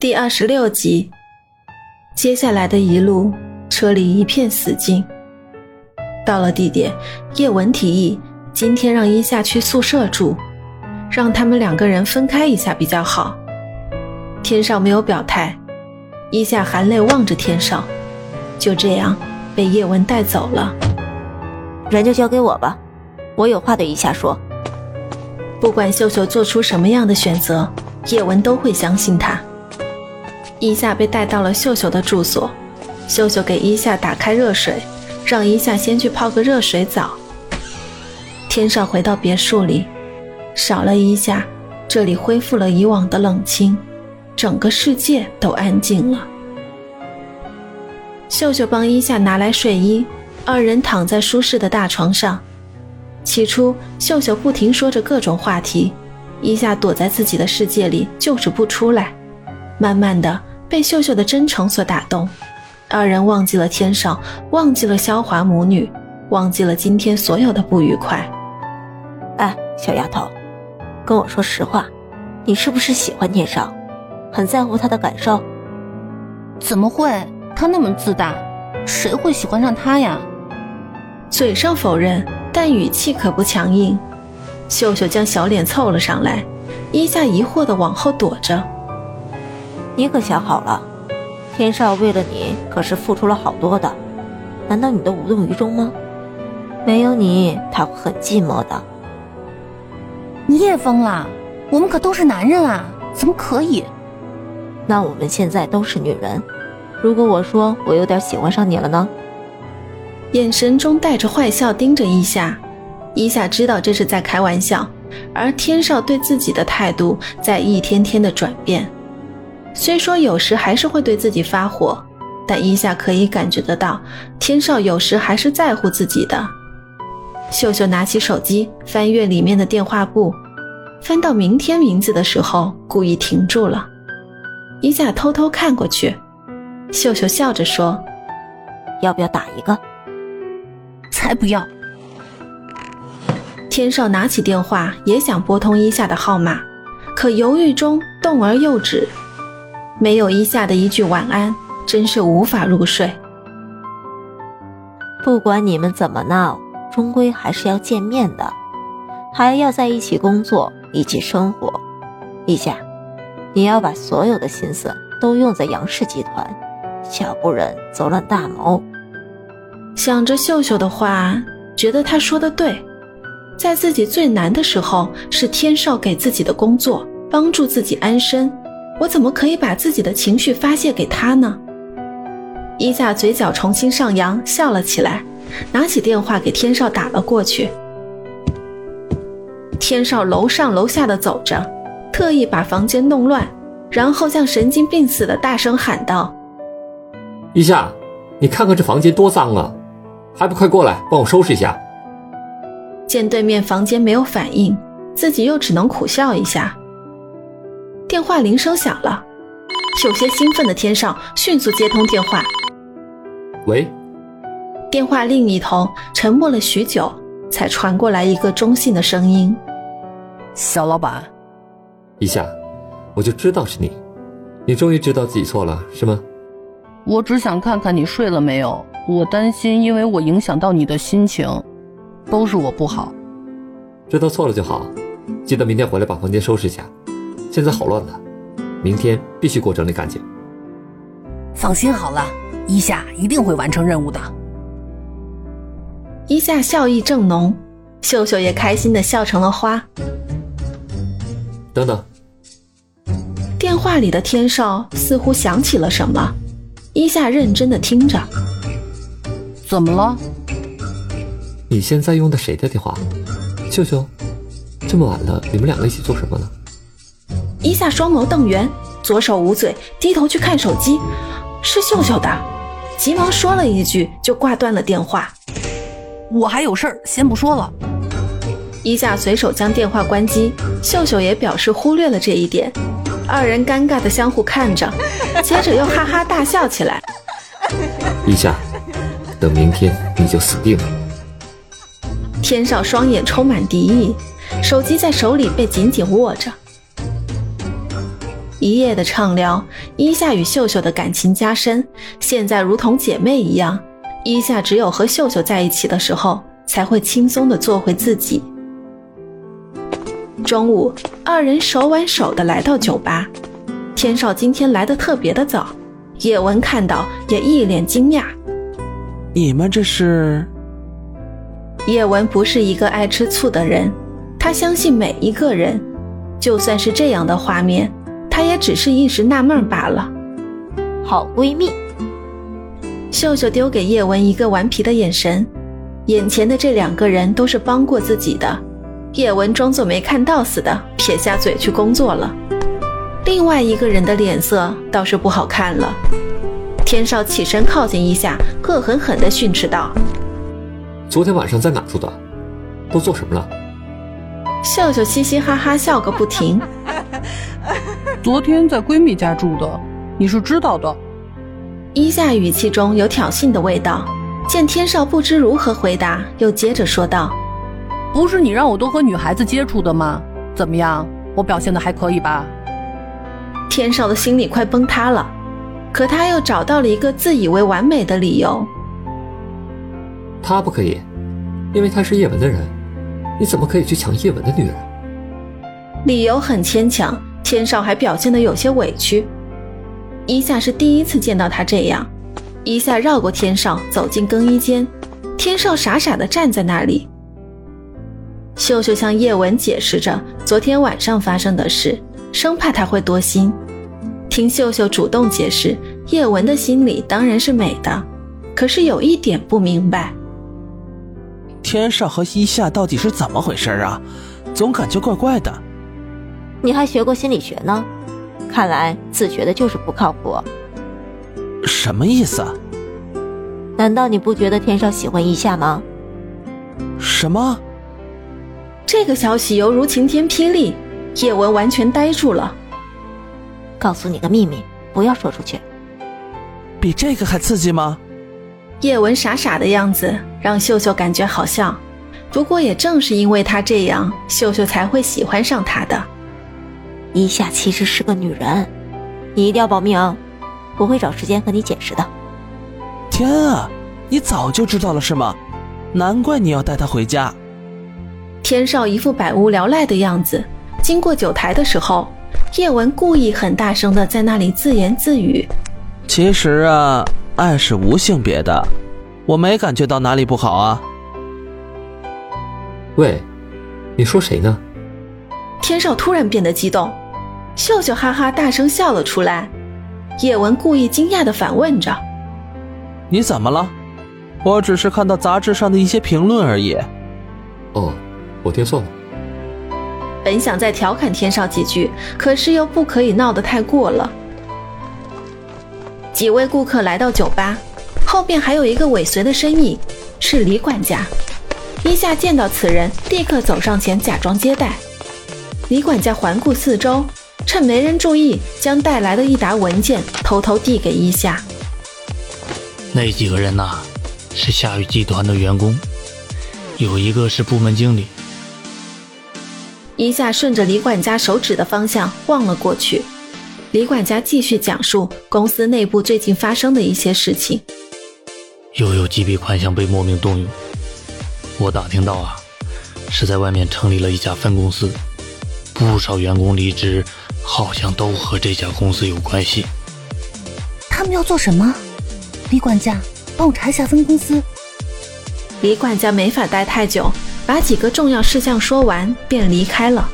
第二十六集，接下来的一路车里一片死静。到了地点，叶文提议今天让伊夏去宿舍住，让他们两个人分开一下比较好。天少没有表态，伊夏含泪望着天少，就这样被叶文带走了。人就交给我吧，我有话对伊夏说。不管秀秀做出什么样的选择，叶文都会相信她。伊夏被带到了秀秀的住所，秀秀给伊夏打开热水，让伊夏先去泡个热水澡。天少回到别墅里，少了伊夏，这里恢复了以往的冷清，整个世界都安静了。秀秀帮伊夏拿来睡衣，二人躺在舒适的大床上。起初，秀秀不停说着各种话题，伊夏躲在自己的世界里，就是不出来。慢慢的。被秀秀的真诚所打动，二人忘记了天上，忘记了萧华母女，忘记了今天所有的不愉快。哎，小丫头，跟我说实话，你是不是喜欢天上，很在乎他的感受？怎么会？他那么自大，谁会喜欢上他呀？嘴上否认，但语气可不强硬。秀秀将小脸凑了上来，一下疑惑的往后躲着。你可想好了，天少为了你可是付出了好多的，难道你都无动于衷吗？没有你，他会很寂寞的。你也疯了？我们可都是男人啊，怎么可以？那我们现在都是女人，如果我说我有点喜欢上你了呢？眼神中带着坏笑盯着伊夏，伊夏知道这是在开玩笑，而天少对自己的态度在一天天的转变。虽说有时还是会对自己发火，但伊夏可以感觉得到，天少有时还是在乎自己的。秀秀拿起手机，翻阅里面的电话簿，翻到明天名字的时候，故意停住了。伊夏偷偷看过去，秀秀笑着说：“要不要打一个？”“才不要。”天少拿起电话，也想拨通伊夏的号码，可犹豫中动而又止。没有伊夏的一句晚安，真是无法入睡。不管你们怎么闹，终归还是要见面的，还要在一起工作，一起生活。伊夏，你要把所有的心思都用在杨氏集团，小不忍则乱大谋。想着秀秀的话，觉得他说的对，在自己最难的时候，是天少给自己的工作，帮助自己安身。我怎么可以把自己的情绪发泄给他呢？伊夏嘴角重新上扬，笑了起来，拿起电话给天少打了过去。天少楼上楼下的走着，特意把房间弄乱，然后像神经病似的大声喊道：“伊夏，你看看这房间多脏啊，还不快过来帮我收拾一下！”见对面房间没有反应，自己又只能苦笑一下。电话铃声响了，有些兴奋的天上迅速接通电话。喂。电话另一头沉默了许久，才传过来一个中性的声音：“肖老板，一下，我就知道是你，你终于知道自己错了是吗？我只想看看你睡了没有，我担心因为我影响到你的心情，都是我不好。知道错了就好，记得明天回来把房间收拾一下。”现在好乱的，明天必须给我整理干净。放心好了，一夏一定会完成任务的。一夏笑意正浓，秀秀也开心的笑成了花。等等，电话里的天少似乎想起了什么，一夏认真的听着。怎么了？你现在用的谁的电话？秀秀，这么晚了，你们两个一起做什么呢？伊夏双眸瞪圆，左手捂嘴，低头去看手机，是秀秀的，急忙说了一句，就挂断了电话。我还有事儿，先不说了。伊夏随手将电话关机，秀秀也表示忽略了这一点，二人尴尬的相互看着，接着又哈哈大笑起来。伊夏，等明天你就死定了。天少双眼充满敌意，手机在手里被紧紧握着。一夜的畅聊，伊夏与秀秀的感情加深，现在如同姐妹一样。伊夏只有和秀秀在一起的时候，才会轻松的做回自己。中午，二人手挽手的来到酒吧。天少今天来的特别的早，叶文看到也一脸惊讶。你们这是？叶文不是一个爱吃醋的人，他相信每一个人，就算是这样的画面。她也只是一时纳闷罢了。好闺蜜，秀秀丢给叶文一个顽皮的眼神。眼前的这两个人都是帮过自己的，叶文装作没看到似的，撇下嘴去工作了。另外一个人的脸色倒是不好看了。天少起身靠近一下，恶狠狠地训斥道：“昨天晚上在哪住的？都做什么了？”秀秀嘻嘻哈哈笑个不停。昨天在闺蜜家住的，你是知道的。伊夏语气中有挑衅的味道。见天少不知如何回答，又接着说道：“不是你让我多和女孩子接触的吗？怎么样，我表现的还可以吧？”天少的心里快崩塌了，可他又找到了一个自以为完美的理由。他不可以，因为他是叶文的人。你怎么可以去抢叶文的女人？理由很牵强。天少还表现得有些委屈，伊夏是第一次见到他这样。伊夏绕过天少，走进更衣间，天少傻傻地站在那里。秀秀向叶文解释着昨天晚上发生的事，生怕他会多心。听秀秀主动解释，叶文的心里当然是美的，可是有一点不明白：天少和伊夏到底是怎么回事啊？总感觉怪怪的。你还学过心理学呢，看来自学的就是不靠谱。什么意思？难道你不觉得天少喜欢一夏吗？什么？这个消息犹如晴天霹雳，叶文完全呆住了。告诉你个秘密，不要说出去。比这个还刺激吗？叶文傻傻的样子让秀秀感觉好笑，不过也正是因为他这样，秀秀才会喜欢上他的。伊夏其实是个女人，你一定要保密啊！我会找时间和你解释的。天啊，你早就知道了是吗？难怪你要带她回家。天少一副百无聊赖的样子。经过酒台的时候，叶文故意很大声的在那里自言自语：“其实啊，爱是无性别的，我没感觉到哪里不好啊。”喂，你说谁呢？天少突然变得激动，秀秀哈哈大声笑了出来。叶文故意惊讶地反问着：“你怎么了？我只是看到杂志上的一些评论而已。”哦，我听错了。本想再调侃天少几句，可是又不可以闹得太过了。几位顾客来到酒吧，后边还有一个尾随的身影，是李管家。一下见到此人，立刻走上前假装接待。李管家环顾四周，趁没人注意，将带来的一沓文件偷偷递给伊夏。那几个人呐，是夏雨集团的员工，有一个是部门经理。伊夏顺着李管家手指的方向望了过去，李管家继续讲述公司内部最近发生的一些事情。又有几笔款项被莫名动用，我打听到啊，是在外面成立了一家分公司。不少员工离职，好像都和这家公司有关系。他们要做什么？李管家，帮我查一下分公司。李管家没法待太久，把几个重要事项说完便离开了。